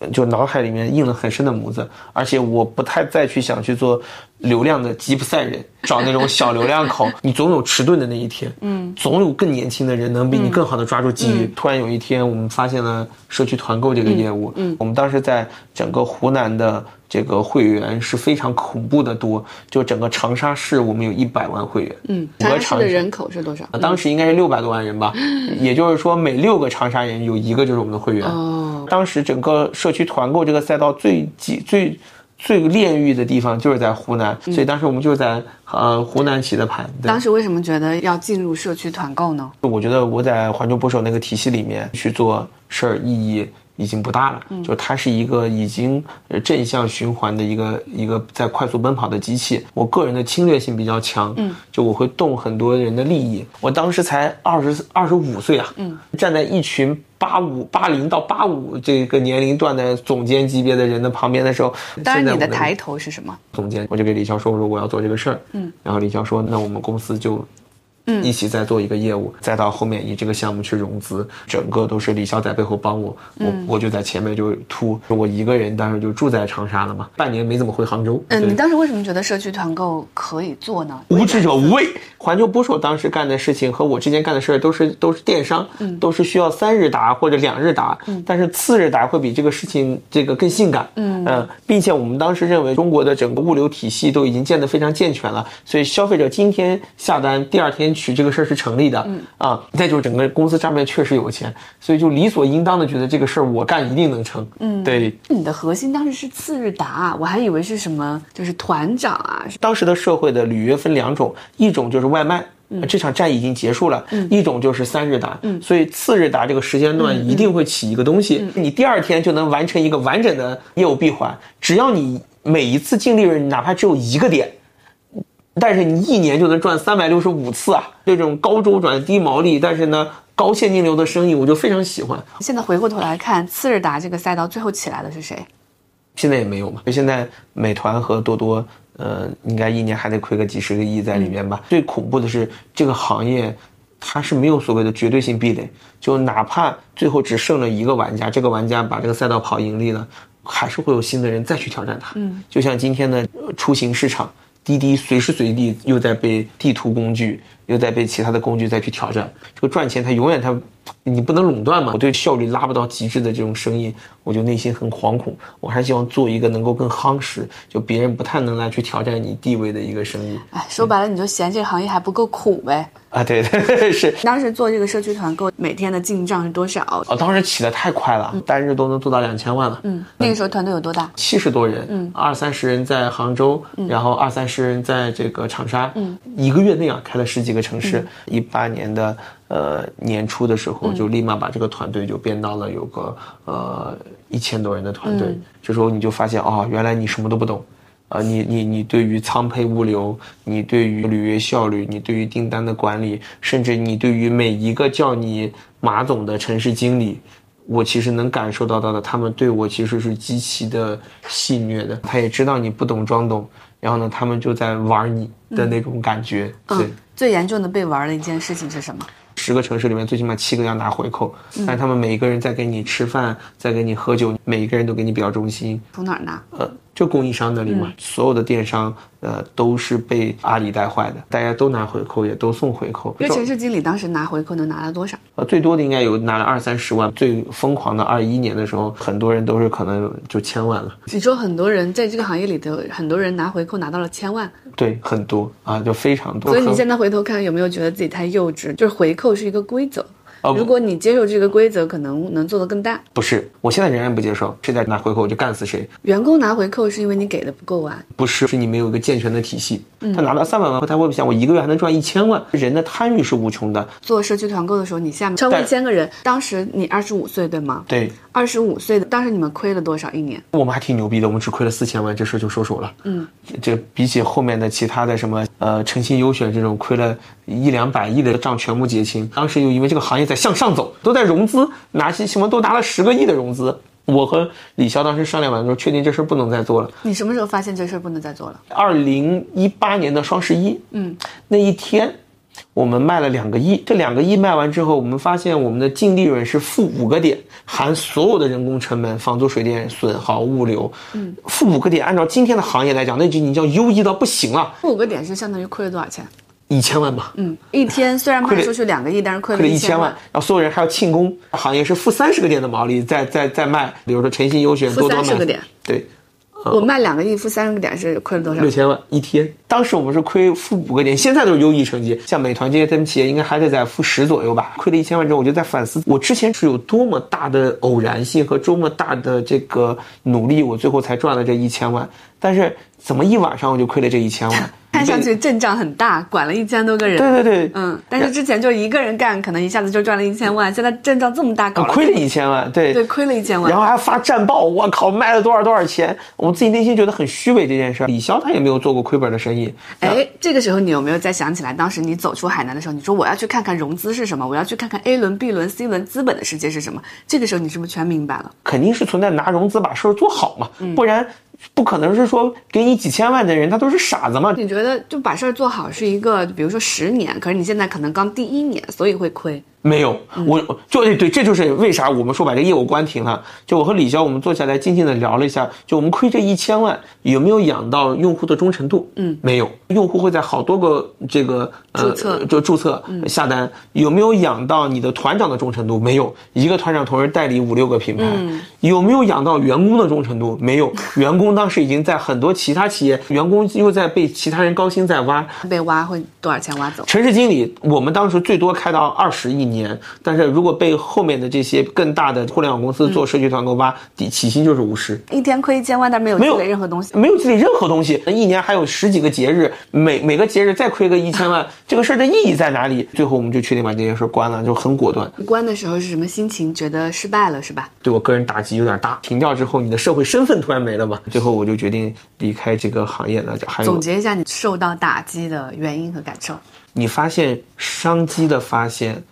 呃就脑海里面印了很深的模子，而且我不太再去想去做流量的吉普赛人，找那种小流量口，你总有迟钝的那一天，嗯，总有更年轻的人能比你更好的抓住机遇。突然有一天，我们发现了社区团购这个业务，嗯，我们当时在整个湖南的。这个会员是非常恐怖的多，就整个长沙市我们有一百万会员，嗯，长长沙市的人口是多少？当时应该是六百多万人吧，也就是说每六个长沙人有一个就是我们的会员。哦，当时整个社区团购这个赛道最挤最最炼狱的地方就是在湖南，所以当时我们就是在呃湖南起的盘。当时为什么觉得要进入社区团购呢？我觉得我在环球捕手那个体系里面去做事儿意义已经不大了，就它是一个已经呃正向循环的一个一个在快速奔跑的机器。我个人的侵略性比较强，嗯，就我会动很多人的利益。我当时才二十二十五岁啊，嗯，站在一群。八五八零到八五这个年龄段的总监级别的人的旁边的时候，当然你的抬头是什么？总监，我就给李潇说，我说我要做这个事儿，嗯，然后李潇说，那我们公司就。嗯，一起在做一个业务，再到后面以这个项目去融资，整个都是李潇在背后帮我，我我就在前面就突，我一个人当时就住在长沙了嘛，半年没怎么回杭州。嗯，你当时为什么觉得社区团购可以做呢？无知者无畏。环球播手当时干的事情和我之前干的事儿都是都是电商，都是需要三日达或者两日达，但是次日达会比这个事情这个更性感，嗯呃，并且我们当时认为中国的整个物流体系都已经建得非常健全了，所以消费者今天下单，第二天取这个事儿是成立的，嗯啊，再就是整个公司账面确实有钱，所以就理所应当的觉得这个事儿我干一定能成，嗯，对，你的核心当时是次日达，我还以为是什么，就是团长啊。当时的社会的履约分两种，一种就是外卖。这场战役已经结束了，一种就是三日达，嗯所以次日达这个时间段一定会起一个东西，你第二天就能完成一个完整的业务闭环。只要你每一次净利润哪怕只有一个点，但是你一年就能赚三百六十五次啊！这种高周转、低毛利，但是呢高现金流的生意，我就非常喜欢。现在回过头来看，次日达这个赛道最后起来的是谁？现在也没有嘛。就现在美团和多多，呃，应该一年还得亏个几十个亿在里面吧。最恐怖的是这个行业，它是没有所谓的绝对性壁垒，就哪怕最后只剩了一个玩家，这个玩家把这个赛道跑盈利了。还是会有新的人再去挑战它。嗯，就像今天的出行市场，滴滴随时随地又在被地图工具，又在被其他的工具再去挑战。这个赚钱，它永远它，你不能垄断嘛。我对效率拉不到极致的这种生意，我就内心很惶恐。我还希望做一个能够更夯实，就别人不太能来去挑战你地位的一个生意。哎，说白了，你就嫌这个行业还不够苦呗。啊，对对 是。当时做这个社区团购，每天的进账是多少？哦，当时起的太快了，单日都能做到两千万了。嗯，那个时候团队有多大？七十多人，嗯，二三十人在杭州，然后二三十人在这个长沙，嗯，一个月内啊开了十几个城市。一八年的呃年初的时候，就立马把这个团队就变到了有个呃一千多人的团队。这时候你就发现哦，原来你什么都不懂。啊，你你你对于仓配物流，你对于履约效率，你对于订单的管理，甚至你对于每一个叫你马总的城市经理，我其实能感受到到的，他们对我其实是极其的戏谑的。他也知道你不懂装懂，然后呢，他们就在玩你的那种感觉。对，最严重的被玩的一件事情是什么？十个城市里面最起码七个要拿回扣，但他们每一个人在给你吃饭，在给你喝酒，每一个人都给你表忠心。从哪儿拿？呃。就供应商那里嘛，所有的电商，呃，都是被阿里带坏的。大家都拿回扣，也都送回扣。因为城市经理当时拿回扣能拿了多少？呃，最多的应该有拿了二三十万。最疯狂的二一年的时候，很多人都是可能就千万了。你说很多人在这个行业里头，很多人拿回扣拿到了千万？对，很多啊，就非常多。所以你现在回头看，有没有觉得自己太幼稚？就是回扣是一个规则。如果你接受这个规则，可能能做得更大。不是，我现在仍然不接受。谁在拿回扣，我就干死谁。员工拿回扣是因为你给的不够完？不是，是你没有一个健全的体系。他拿到三百万后，他会想我一个月还能赚一千万。人的贪欲是无穷的。做社区团购的时候，你下面超过一千个人，当时你二十五岁对吗？对。二十五岁的，当时你们亏了多少一年？我们还挺牛逼的，我们只亏了四千万，这事就收手了。嗯，这比起后面的其他的什么呃诚信优选这种亏了一两百亿的账全部结清。当时又因为这个行业在向上走，都在融资，拿些什么都拿了十个亿的融资。我和李潇当时商量完之后，确定这事不能再做了。你什么时候发现这事不能再做了？二零一八年的双十一，嗯，那一天。我们卖了两个亿，这两个亿卖完之后，我们发现我们的净利润是负五个点，含所有的人工成本、房租、水电、损耗、物流，嗯，负五个点。按照今天的行业来讲，那就你叫优异到不行了。负五个点是相当于亏了多少钱？一千万吧。嗯，一天虽然卖出去两个亿，但是亏了一千万。然后所有人还要庆功，行业是负三十个点的毛利，在在在卖，比如说诚信优选，多多卖。个点。对。我卖两个亿，负三十个点是亏了多少？六千万一天。当时我们是亏负五个点，现在都是优异成绩。像美团这些他们企业，应该还得在负十左右吧。亏了一千万之后，我就在反思，我之前是有多么大的偶然性和多么大的这个努力，我最后才赚了这一千万。但是怎么一晚上我就亏了这一千万？看上去阵仗很大，管了一千多个人。对对对，嗯。但是之前就一个人干，可能一下子就赚了一千万。现在阵仗这么大，搞亏了一千万。对对，亏了一千万。然后还发战报，我靠，卖了多少多少钱？我们自己内心觉得很虚伪这件事。李潇他也没有做过亏本的生意。哎，这个时候你有没有再想起来，当时你走出海南的时候，你说我要去看看融资是什么，我要去看看 A 轮、B 轮、C 轮资本的世界是什么？这个时候你是不是全明白了？肯定是存在拿融资把事儿做好嘛，不然。不可能是说给你几千万的人，他都是傻子嘛？你觉得就把事儿做好是一个，比如说十年，可是你现在可能刚第一年，所以会亏。没有，我就对对，这就是为啥我们说把这业务关停了。就我和李潇，我们坐下来静静的聊了一下，就我们亏这一千万，有没有养到用户的忠诚度？嗯，没有。用户会在好多个这个注册就注册下单，有没有养到你的团长的忠诚度？没有。一个团长同时代理五六个品牌，有没有养到员工的忠诚度？没有。员工当时已经在很多其他企业，员工又在被其他人高薪在挖，被挖会多少钱挖走？城市经理，我们当时最多开到二十亿。年，但是如果被后面的这些更大的互联网公司做社区团购挖，底起薪就是五十，一天亏一千万，但没有积累任何东西，没有积累任何东西。那一年还有十几个节日，每每个节日再亏个一千万，这个事儿的意义在哪里？最后我们就确定把这件事关了，就很果断。关的时候是什么心情？觉得失败了是吧？对我个人打击有点大。停掉之后，你的社会身份突然没了嘛？最后我就决定离开这个行业了。还有总结一下你受到打击的原因和感受。你发现商机的发现，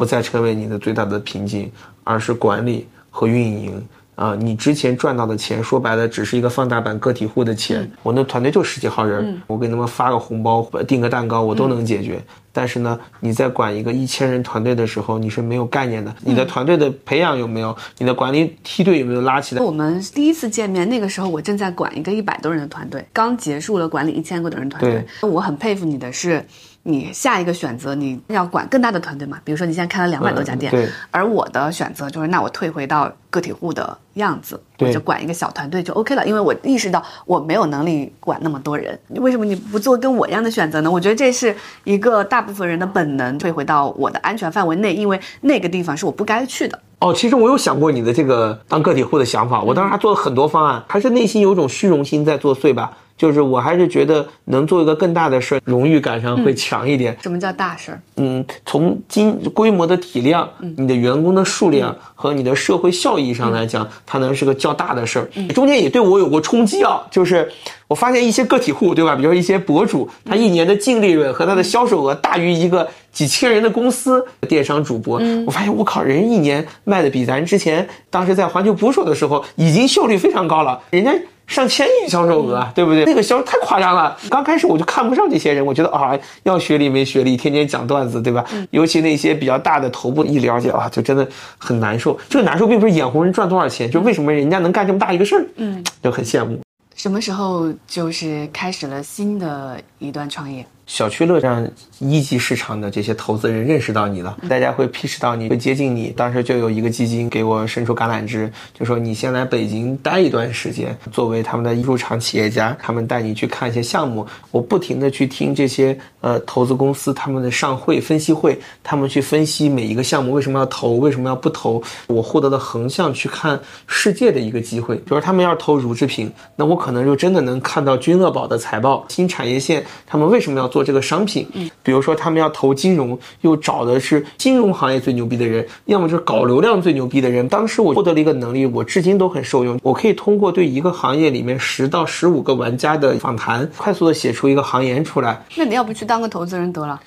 不再成为你的最大的瓶颈，而是管理和运营啊！你之前赚到的钱，说白了只是一个放大版个体户的钱。我那团队就十几号人，我给他们发个红包、订个蛋糕，我都能解决。但是呢，你在管一个一千人团队的时候，你是没有概念的。你的团队的培养有没有？你的管理梯队有没有拉起来？我们第一次见面，那个时候我正在管一个一百多人的团队，刚结束了管理一千个多人团队。我很佩服你的是。你下一个选择，你要管更大的团队嘛？比如说你现在开了两百多家店，对。而我的选择就是，那我退回到个体户的样子，我就管一个小团队就 OK 了。因为我意识到我没有能力管那么多人。为什么你不做跟我一样的选择呢？我觉得这是一个大部分人的本能，退回到我的安全范围内，因为那个地方是我不该去的。哦，其实我有想过你的这个当个体户的想法，我当时还做了很多方案，还是内心有种虚荣心在作祟吧。就是我还是觉得能做一个更大的事儿，荣誉感上会强一点。什么叫大事儿？嗯，从金规模的体量、你的员工的数量和你的社会效益上来讲，它能是个较大的事儿。中间也对我有过冲击啊，就是我发现一些个体户，对吧？比如说一些博主，他一年的净利润和他的销售额大于一个几千人的公司电商主播。我发现我靠，人一年卖的比咱之前当时在环球捕手的时候已经效率非常高了，人家。上千亿销售额，对不对？那个销太夸张了。刚开始我就看不上这些人，我觉得啊，要学历没学历，天天讲段子，对吧？尤其那些比较大的头部，一了解啊，就真的很难受。这个难受并不是眼红人赚多少钱，就为什么人家能干这么大一个事儿，嗯，就很羡慕。什么时候就是开始了新的一段创业？小区乐让一级市场的这些投资人认识到你了，大家会批示到你，会接近你。当时就有一个基金给我伸出橄榄枝，就说你先来北京待一段时间，作为他们的入场企业家，他们带你去看一些项目。我不停的去听这些呃投资公司他们的上会分析会，他们去分析每一个项目为什么要投，为什么要不投。我获得了横向去看世界的一个机会，比如他们要投乳制品，那我可能就真的能看到君乐宝的财报，新产业线他们为什么要做。这个商品，嗯，比如说他们要投金融，又找的是金融行业最牛逼的人，要么就是搞流量最牛逼的人。当时我获得了一个能力，我至今都很受用。我可以通过对一个行业里面十到十五个玩家的访谈，快速的写出一个行言出来。那你要不去当个投资人得了？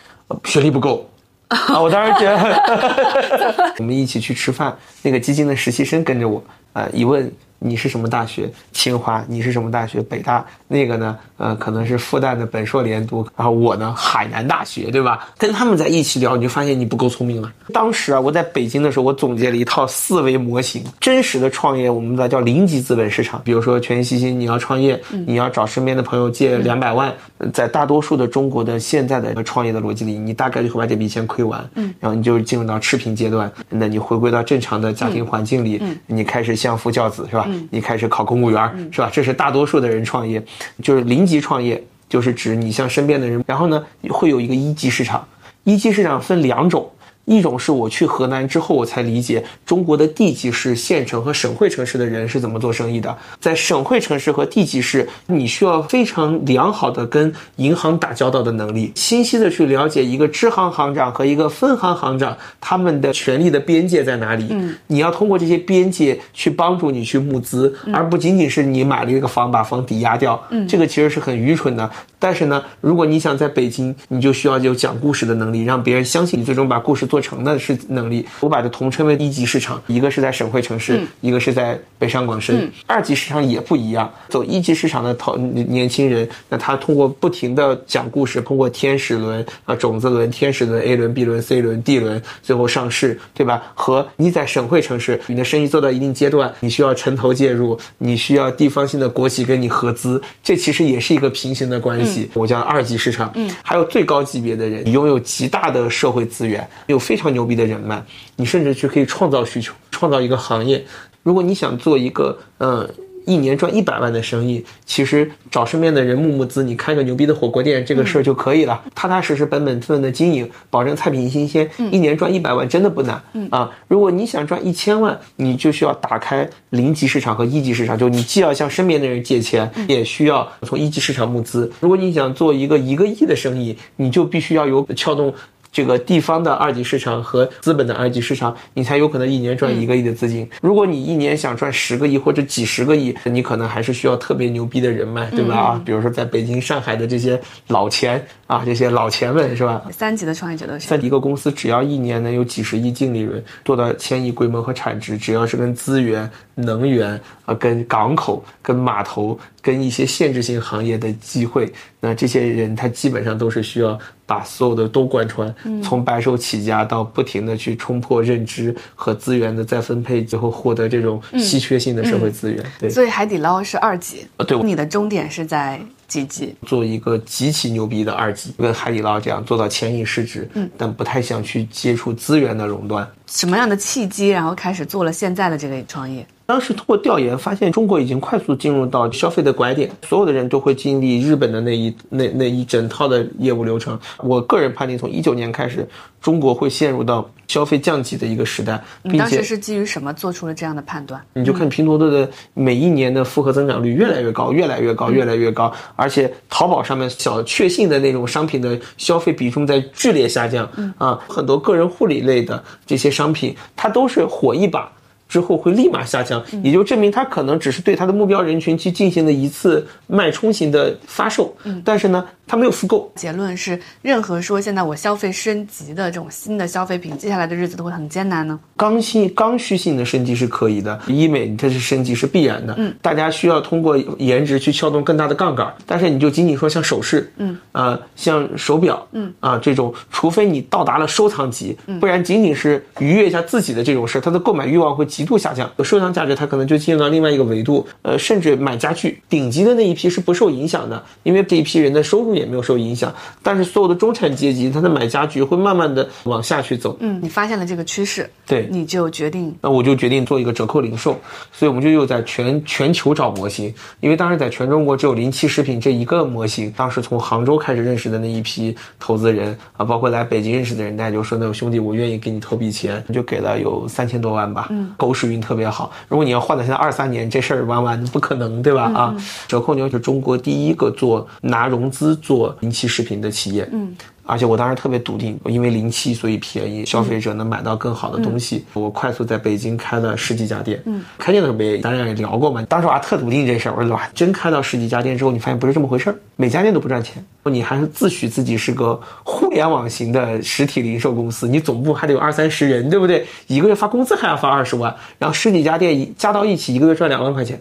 学历不够啊！我当时觉得，我们一起去吃饭，那个基金的实习生跟着我，啊，一问。你是什么大学？清华。你是什么大学？北大。那个呢？呃，可能是复旦的本硕连读。然后我呢，海南大学，对吧？跟他们在一起聊，你就发现你不够聪明了。当时啊，我在北京的时候，我总结了一套思维模型。真实的创业，我们的叫零级资本市场。比如说全息息，你要创业，你要找身边的朋友借两百万。在大多数的中国的现在的创业的逻辑里，你大概率会把这笔钱亏完。嗯。然后你就进入到赤贫阶段，那你回归到正常的家庭环境里，你开始相夫教子，是吧？你开始考公务员是吧？这是大多数的人创业，就是零级创业，就是指你向身边的人，然后呢会有一个一级市场，一级市场分两种。一种是我去河南之后，我才理解中国的地级市、县城和省会城市的人是怎么做生意的。在省会城市和地级市，你需要非常良好的跟银行打交道的能力，清晰的去了解一个支行行长和一个分行行长他们的权力的边界在哪里。嗯，你要通过这些边界去帮助你去募资，而不仅仅是你买了一个房把房抵押掉。嗯，这个其实是很愚蠢的。但是呢，如果你想在北京，你就需要有讲故事的能力，让别人相信你，最终把故事做成的是能力。我把它统称为一级市场，一个是在省会城市，一个是在北上广深。二级市场也不一样，走一级市场的投年轻人，那他通过不停的讲故事，通过天使轮啊、种子轮、天使轮、A 轮、B 轮、C 轮、D 轮，最后上市，对吧？和你在省会城市，你的生意做到一定阶段，你需要城投介入，你需要地方性的国企跟你合资，这其实也是一个平行的关系。我叫二级市场，嗯，还有最高级别的人，你拥有极大的社会资源，有非常牛逼的人脉，你甚至去可以创造需求，创造一个行业。如果你想做一个，嗯，一年赚一百万的生意，其实找身边的人募募资，你开个牛逼的火锅店，这个事儿就可以了。踏踏实实、本本分分的经营，保证菜品新鲜，一年赚一百万真的不难。啊，如果你想赚一千万，你就需要打开零级市场和一级市场，就你既要向身边的人借钱，也需要从一级市场募资。如果你想做一个一个亿的生意，你就必须要有撬动。这个地方的二级市场和资本的二级市场，你才有可能一年赚一个亿的资金。如果你一年想赚十个亿或者几十个亿，你可能还是需要特别牛逼的人脉，对吧？啊，比如说在北京、上海的这些老钱啊，这些老钱们是吧？三级的创业者都是。在一个公司，只要一年能有几十亿净利润，做到千亿规模和产值，只要是跟资源、能源啊、跟港口、跟码头、跟一些限制性行业的机会，那这些人他基本上都是需要。把所有的都贯穿，从白手起家到不停的去冲破认知和资源的再分配，最后获得这种稀缺性的社会资源。对，所以海底捞是二级。呃，对，你的终点是在几级？做一个极其牛逼的二级，跟海底捞这样做到千亿市值，嗯，但不太想去接触资源的垄断。什么样的契机，然后开始做了现在的这个创业？当时通过调研发现，中国已经快速进入到消费的拐点，所有的人都会经历日本的那一那那一整套的业务流程。我个人判定，从一九年开始，中国会陷入到消费降级的一个时代。你当时是基于什么做出了这样的判断？你就看拼多多的每一年的复合增长率越来越高，越来越高，越来越高，而且淘宝上面小确幸的那种商品的消费比重在剧烈下降。啊，很多个人护理类的这些商商品，它都是火一把。之后会立马下降，也就证明他可能只是对他的目标人群去进行了一次脉冲型的发售，但是呢。它没有复购。结论是，任何说现在我消费升级的这种新的消费品，接下来的日子都会很艰难呢。刚性、刚需性的升级是可以的，医美它是升级是必然的。嗯，大家需要通过颜值去撬动更大的杠杆。但是你就仅仅说像首饰，嗯，啊，像手表，嗯，啊这种，除非你到达了收藏级，不然仅仅是愉悦一下自己的这种事，它的购买欲望会极度下降。收藏价值它可能就进入到另外一个维度。呃，甚至买家具，顶级的那一批是不受影响的，因为这一批人的收入。也没有受影响，但是所有的中产阶级，他的买家具会慢慢的往下去走。嗯，你发现了这个趋势，对，你就决定，那我就决定做一个折扣零售，所以我们就又在全全球找模型，因为当时在全中国只有零七食品这一个模型。当时从杭州开始认识的那一批投资人啊，包括来北京认识的人，大家就说：“那兄弟，我愿意给你投笔钱。”就给了有三千多万吧。嗯，狗屎运特别好。如果你要换到现在二三年，这事儿完完不可能，对吧？啊，折扣牛是中国第一个做拿融资。做零七食品的企业，嗯，而且我当时特别笃定，因为零七所以便宜，消费者能买到更好的东西。我快速在北京开了十几家店，嗯，开店的时候也当然也聊过嘛。当时我还特笃定这事儿，我说哇，真开到十几家店之后，你发现不是这么回事儿，每家店都不赚钱。你还是自诩自己是个互联网型的实体零售公司，你总部还得有二三十人，对不对？一个月发工资还要发二十万，然后十几家店加到一起，一个月赚两万块钱，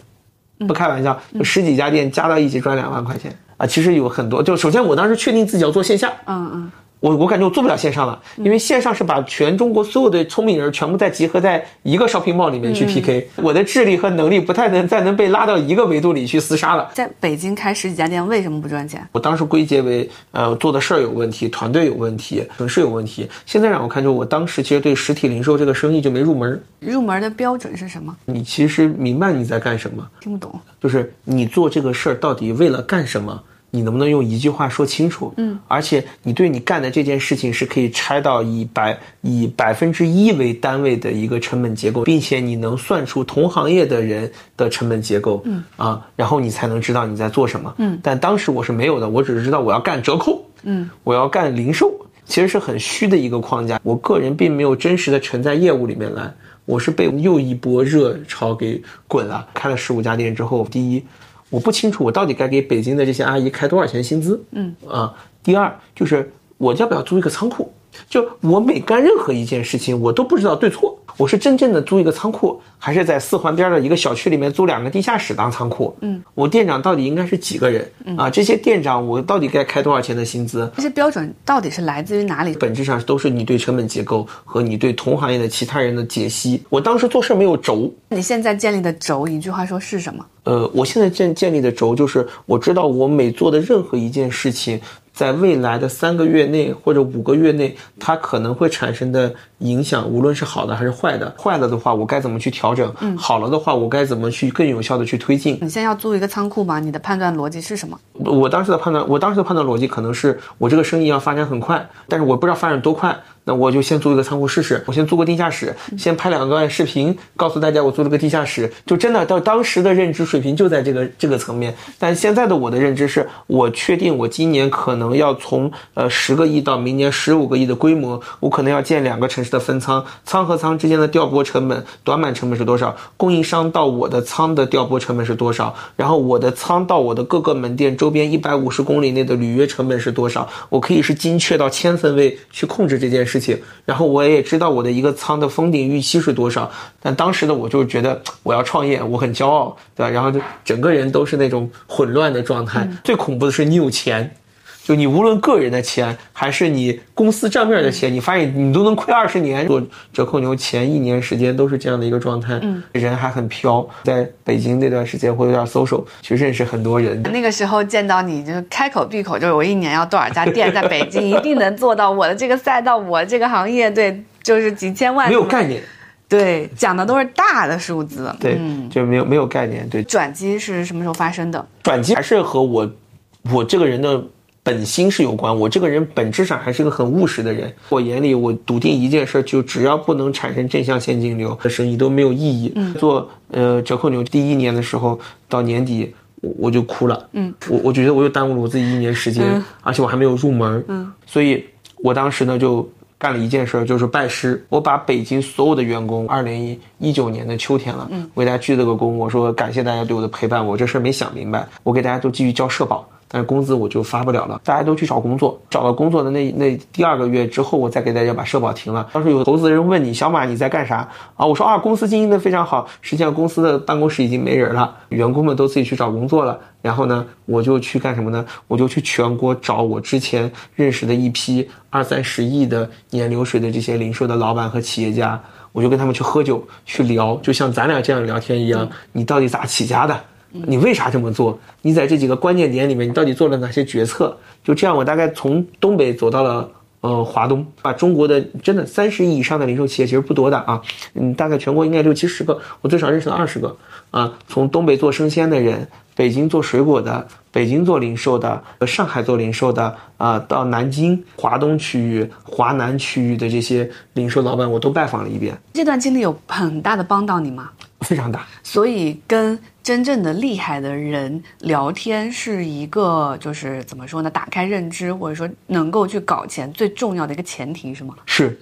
不开玩笑，就十几家店加到一起赚两万块钱。啊，其实有很多，就首先我当时确定自己要做线下，嗯嗯。我我感觉我做不了线上了，因为线上是把全中国所有的聪明人全部在集合在一个 shopping mall 里面去 PK，我的智力和能力不太能再能被拉到一个维度里去厮杀了。在北京开十几家店为什么不赚钱？我当时归结为呃做的事儿有问题，团队有问题，城市有问题。现在让我看就我当时其实对实体零售这个生意就没入门。入门的标准是什么？你其实明白你在干什么？听不懂。就是你做这个事儿到底为了干什么？你能不能用一句话说清楚？嗯，而且你对你干的这件事情是可以拆到以百以百分之一为单位的一个成本结构，并且你能算出同行业的人的成本结构，嗯啊，然后你才能知道你在做什么。嗯，但当时我是没有的，我只是知道我要干折扣，嗯，我要干零售，其实是很虚的一个框架。我个人并没有真实的沉在业务里面来，我是被又一波热潮给滚了。开了十五家店之后，第一。我不清楚我到底该给北京的这些阿姨开多少钱薪资。嗯啊，第二就是我要不要租一个仓库？就我每干任何一件事情，我都不知道对错。我是真正的租一个仓库，还是在四环边的一个小区里面租两个地下室当仓库？嗯，我店长到底应该是几个人？啊，这些店长我到底该开多少钱的薪资？这些标准到底是来自于哪里？本质上都是你对成本结构和你对同行业的其他人的解析。我当时做事没有轴。你现在建立的轴，一句话说是什么？呃，我现在建建立的轴就是，我知道我每做的任何一件事情在未来的三个月内或者五个月内，它可能会产生的影响，无论是好的还是坏的。坏了的话，我该怎么去调整？嗯，好了的话，我该怎么去更有效的去推进？你现在要租一个仓库吗？你的判断逻辑是什么？我当时的判断，我当时的判断逻辑可能是我这个生意要发展很快，但是我不知道发展多快。那我就先租一个仓库试试，我先租个地下室，先拍两段视频，告诉大家我租了个地下室。就真的到当时的认知水平就在这个这个层面，但现在的我的认知是，我确定我今年可能要从呃十个亿到明年十五个亿的规模，我可能要建两个城市的分仓，仓和仓之间的调拨成本、短板成本是多少？供应商到我的仓的调拨成本是多少？然后我的仓到我的各个门店周边一百五十公里内的履约成本是多少？我可以是精确到千分位去控制这件事。事情，然后我也知道我的一个仓的封顶预期是多少，但当时的我就觉得我要创业，我很骄傲，对吧？然后就整个人都是那种混乱的状态。最恐怖的是你有钱。就你无论个人的钱还是你公司账面的钱，你发现你都能亏二十年。做折扣牛前一年时间都是这样的一个状态，嗯，人还很飘。在北京那段时间会有点 social，去认识很多人。那个时候见到你就开口闭口就是我一年要多少家店，在北京一定能做到我的这个赛道，我这个行业，对，就是几千万。没有概念，对，讲的都是大的数字，对，就没有没有概念。对，转机是什么时候发生的？转机还是和我，我这个人的。本心是有关，我这个人本质上还是个很务实的人。我眼里，我笃定一件事，就只要不能产生正向现金流的生意都没有意义。做呃折扣牛第一年的时候，到年底我我就哭了。嗯，我我觉得我又耽误了我自己一年时间，而且我还没有入门。嗯，所以我当时呢就干了一件事，就是拜师。我把北京所有的员工，二零一九年的秋天了，嗯，为大家鞠了个躬，我说感谢大家对我的陪伴。我这事儿没想明白，我给大家都继续交社保。但是工资我就发不了了，大家都去找工作，找到工作的那那第二个月之后，我再给大家把社保停了。当时有投资人问你，小马你在干啥啊？我说啊，公司经营的非常好，实际上公司的办公室已经没人了，员工们都自己去找工作了。然后呢，我就去干什么呢？我就去全国找我之前认识的一批二三十亿的年流水的这些零售的老板和企业家，我就跟他们去喝酒去聊，就像咱俩这样聊天一样，你到底咋起家的？你为啥这么做？你在这几个关键点里面，你到底做了哪些决策？就这样，我大概从东北走到了呃华东，把中国的真的三十亿以上的零售企业其实不多的啊，嗯，大概全国应该六七十个，我最少认识了二十个啊。从东北做生鲜的人，北京做水果的，北京做零售的，上海做零售的啊，到南京、华东区域、华南区域的这些零售老板，我都拜访了一遍。这段经历有很大的帮到你吗？非常大，所以跟真正的厉害的人聊天是一个，就是怎么说呢？打开认知，或者说能够去搞钱最重要的一个前提是吗？是，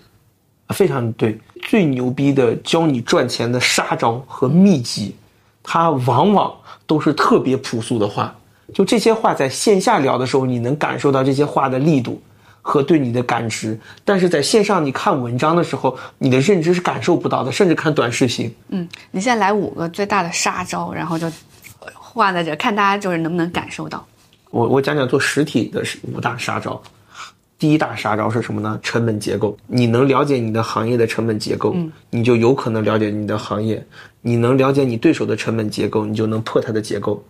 非常对。最牛逼的教你赚钱的杀招和秘籍，它往往都是特别朴素的话。就这些话，在线下聊的时候，你能感受到这些话的力度。和对你的感知，但是在线上你看文章的时候，你的认知是感受不到的，甚至看短视频。嗯，你现在来五个最大的杀招，然后就画在这，看大家就是能不能感受到。我我讲讲做实体的五大杀招。第一大杀招是什么呢？成本结构。你能了解你的行业的成本结构，你就有可能了解你的行业。你能了解你对手的成本结构，你就能破它的结构。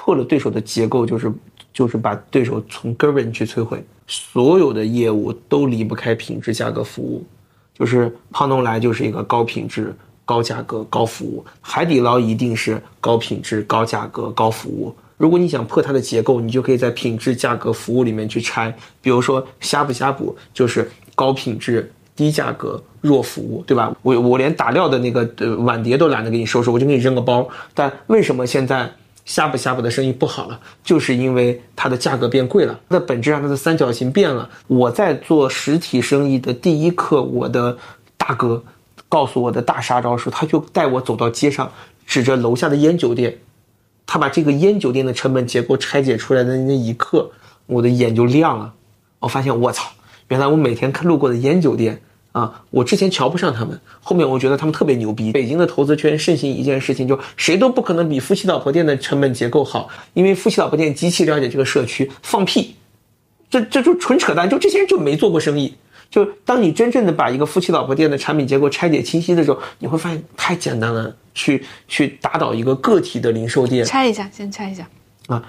破了对手的结构，就是就是把对手从根本去摧毁。所有的业务都离不开品质、价格、服务，就是胖东来就是一个高品质、高价格、高服务，海底捞一定是高品质、高价格、高服务。如果你想破它的结构，你就可以在品质、价格、服务里面去拆。比如说呷哺呷哺就是高品质、低价格、弱服务，对吧？我我连打料的那个呃碗碟都懒得给你收拾，我就给你扔个包。但为什么现在？呷哺呷哺的生意不好了，就是因为它的价格变贵了。那本质上它的三角形变了。我在做实体生意的第一刻，我的大哥告诉我的大杀招是，他就带我走到街上，指着楼下的烟酒店，他把这个烟酒店的成本结构拆解出来的那一刻，我的眼就亮了。我发现，我操，原来我每天看路过的烟酒店。啊，我之前瞧不上他们，后面我觉得他们特别牛逼。北京的投资圈盛行一件事情，就谁都不可能比夫妻老婆店的成本结构好，因为夫妻老婆店极其了解这个社区，放屁，这这就纯扯淡。就这些人就没做过生意。就当你真正的把一个夫妻老婆店的产品结构拆解清晰的时候，你会发现太简单了，去去打倒一个个体的零售店。拆一下，先拆一下。啊。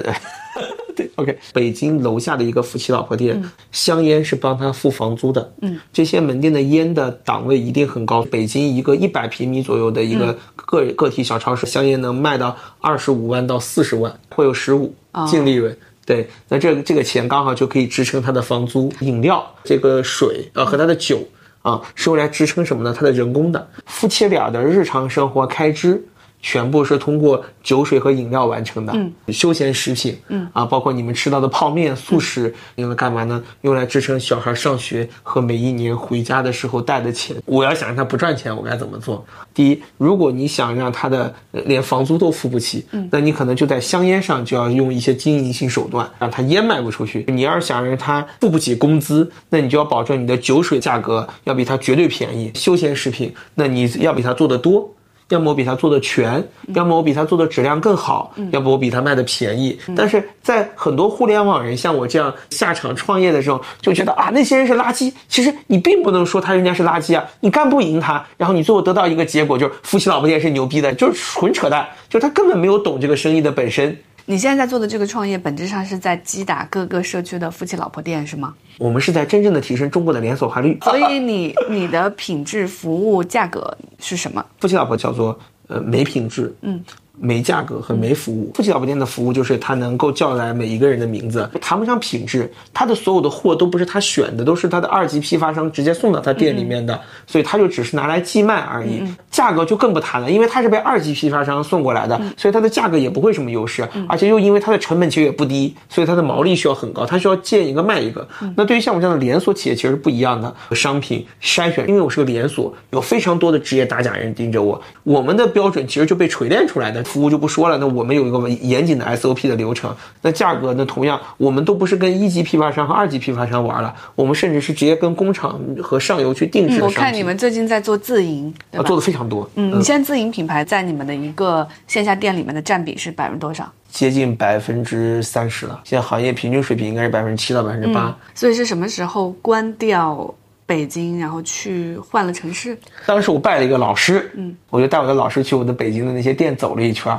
呃，对，OK，北京楼下的一个夫妻老婆店，香烟是帮他付房租的。嗯，这些门店的烟的档位一定很高。北京一个一百平米左右的一个个个体小超市，香烟能卖到二十五万到四十万，会有十五净利润。对，那这个这个钱刚好就可以支撑他的房租、饮料、这个水啊和他的酒啊，是用来支撑什么呢？他的人工的夫妻俩的日常生活开支。全部是通过酒水和饮料完成的，嗯，休闲食品，嗯啊，包括你们吃到的泡面、速食，用来干嘛呢？用来支撑小孩上学和每一年回家的时候带的钱。我要想让他不赚钱，我该怎么做？第一，如果你想让他的连房租都付不起，嗯，那你可能就在香烟上就要用一些经营性手段，让他烟卖不出去。你要是想让他付不起工资，那你就要保证你的酒水价格要比他绝对便宜。休闲食品，那你要比他做的多。要么我比他做的全，要么我比他做的质量更好，要不我比他卖的便宜。但是在很多互联网人像我这样下场创业的时候，就觉得啊那些人是垃圾。其实你并不能说他人家是垃圾啊，你干不赢他，然后你最后得到一个结果就是夫妻老婆店是牛逼的，就是纯扯淡，就是他根本没有懂这个生意的本身。你现在在做的这个创业，本质上是在击打各个社区的夫妻老婆店，是吗？我们是在真正的提升中国的连锁化率。所以你你的品质、服务、价格是什么？夫妻老婆叫做呃没品质，嗯。没价格和没服务，夫妻老婆店的服务就是他能够叫来每一个人的名字，谈不上品质，他的所有的货都不是他选的，都是他的二级批发商直接送到他店里面的，所以他就只是拿来寄卖而已。价格就更不谈了，因为他是被二级批发商送过来的，所以它的价格也不会什么优势，而且又因为它的成本其实也不低，所以它的毛利需要很高，它需要建一个卖一个。那对于像我这样的连锁企业其实是不一样的，商品筛选，因为我是个连锁，有非常多的职业打假人盯着我，我们的标准其实就被锤炼出来的。服务就不说了，那我们有一个严谨的 SOP 的流程。那价格呢？同样，我们都不是跟一级批发商和二级批发商玩了，我们甚至是直接跟工厂和上游去定制。我看你们最近在做自营，做的非常多。嗯，你现在自营品牌在你们的一个线下店里面的占比是百分之多少？接近百分之三十了。现在行业平均水平应该是百分之七到百分之八。所以是什么时候关掉？北京，然后去换了城市。当时我拜了一个老师，嗯，我就带我的老师去我的北京的那些店走了一圈，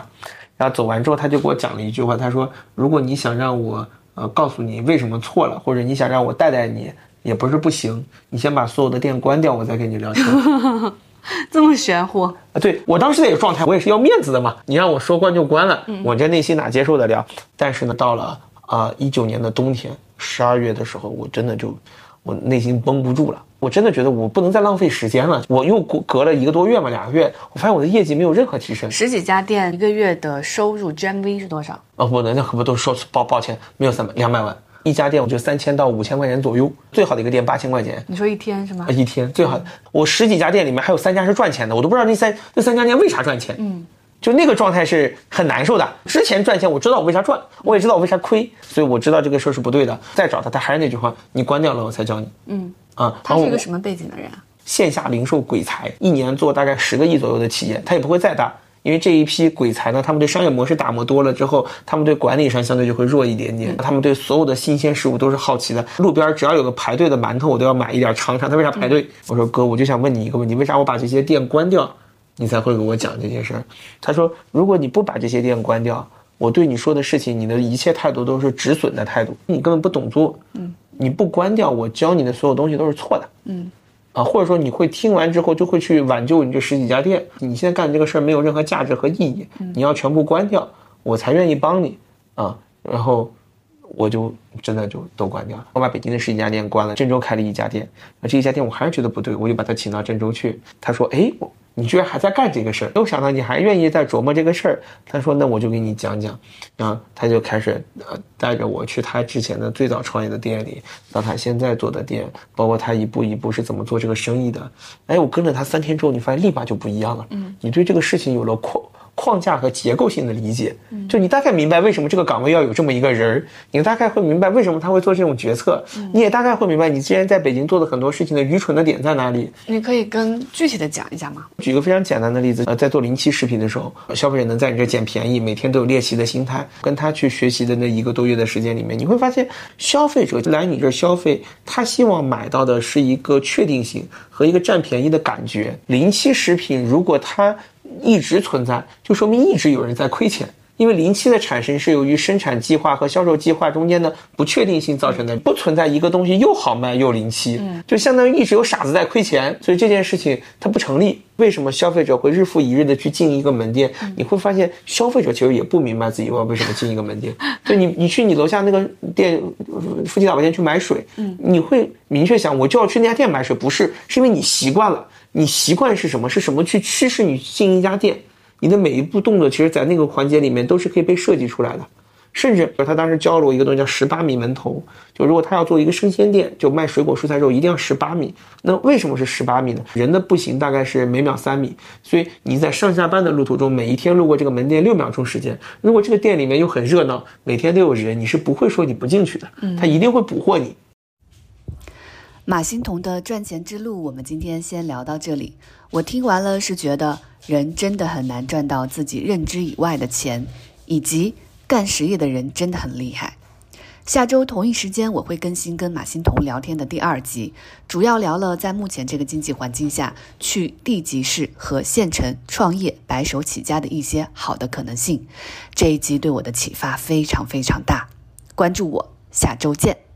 然后走完之后，他就给我讲了一句话，他说：“如果你想让我呃告诉你为什么错了，或者你想让我带带你，也不是不行，你先把所有的店关掉，我再跟你聊天。”这么玄乎啊？对我当时那个状态，我也是要面子的嘛，你让我说关就关了，我这内心哪接受得了？但是呢，到了啊一九年的冬天，十二月的时候，我真的就。我内心绷不住了，我真的觉得我不能再浪费时间了。我又隔隔了一个多月嘛，两个月，我发现我的业绩没有任何提升。十几家店一个月的收入 GMV 是多少？哦，不能，那可不都说抱抱歉，没有三百两百万一家店，我就三千到五千块钱左右。最好的一个店八千块钱。你说一天是吗？一天最好，我十几家店里面还有三家是赚钱的，我都不知道那三那三家店为啥赚钱。嗯。就那个状态是很难受的。之前赚钱，我知道我为啥赚，我也知道我为啥亏，所以我知道这个事儿是不对的。再找他，他还是那句话：你关掉了，我才教你。嗯啊，他是一个什么背景的人啊？线下零售鬼才，一年做大概十个亿左右的企业，他也不会再大，因为这一批鬼才呢，他们对商业模式打磨多了之后，他们对管理上相对就会弱一点点。他们对所有的新鲜事物都是好奇的。路边只要有个排队的馒头，我都要买一点尝尝。他为啥排队？我说哥，我就想问你一个问题：为啥我把这些店关掉？你才会给我讲这些事儿。他说：“如果你不把这些店关掉，我对你说的事情，你的一切态度都是止损的态度，你根本不懂做。嗯，你不关掉，我教你的所有东西都是错的。嗯，啊，或者说你会听完之后就会去挽救你这十几家店。你现在干的这个事儿没有任何价值和意义，你要全部关掉，我才愿意帮你。啊，然后我就真的就都关掉了。我把北京的十几家店关了，郑州开了一家店。那这一家店我还是觉得不对，我就把他请到郑州去。他说：哎，我。”你居然还在干这个事儿，没有想到你还愿意在琢磨这个事儿。他说：“那我就给你讲讲。”然后他就开始呃带着我去他之前的最早创业的店里，到他现在做的店，包括他一步一步是怎么做这个生意的。哎，我跟着他三天之后，你发现立马就不一样了。嗯，你对这个事情有了扩。框架和结构性的理解，就你大概明白为什么这个岗位要有这么一个人儿，你大概会明白为什么他会做这种决策，你也大概会明白你之前在北京做的很多事情的愚蠢的点在哪里。你可以跟具体的讲一下吗？举个非常简单的例子，呃，在做临期食品的时候，消费者能在你这捡便宜，每天都有猎奇的心态，跟他去学习的那一个多月的时间里面，你会发现，消费者来你这儿消费，他希望买到的是一个确定性和一个占便宜的感觉。临期食品如果他。一直存在，就说明一直有人在亏钱。因为临期的产生是由于生产计划和销售计划中间的不确定性造成的，不存在一个东西又好卖又临期，就相当于一直有傻子在亏钱，所以这件事情它不成立。为什么消费者会日复一日的去进一个门店？你会发现消费者其实也不明白自己要为什么进一个门店。就你你去你楼下那个店，夫妻大保店去买水，你会明确想我就要去那家店买水，不是是因为你习惯了，你习惯是什么？是什么去驱使你进一家店？你的每一步动作，其实，在那个环节里面都是可以被设计出来的。甚至，比如他当时教了我一个东西，叫十八米门头。就如果他要做一个生鲜店，就卖水果、蔬菜、肉，一定要十八米。那为什么是十八米呢？人的步行大概是每秒三米，所以你在上下班的路途中，每一天路过这个门店六秒钟时间。如果这个店里面又很热闹，每天都有人，你是不会说你不进去的。他一定会捕获你。马欣彤的赚钱之路，我们今天先聊到这里。我听完了是觉得。人真的很难赚到自己认知以外的钱，以及干实业的人真的很厉害。下周同一时间我会更新跟马欣彤聊天的第二集，主要聊了在目前这个经济环境下去地级市和县城创业白手起家的一些好的可能性。这一集对我的启发非常非常大，关注我，下周见。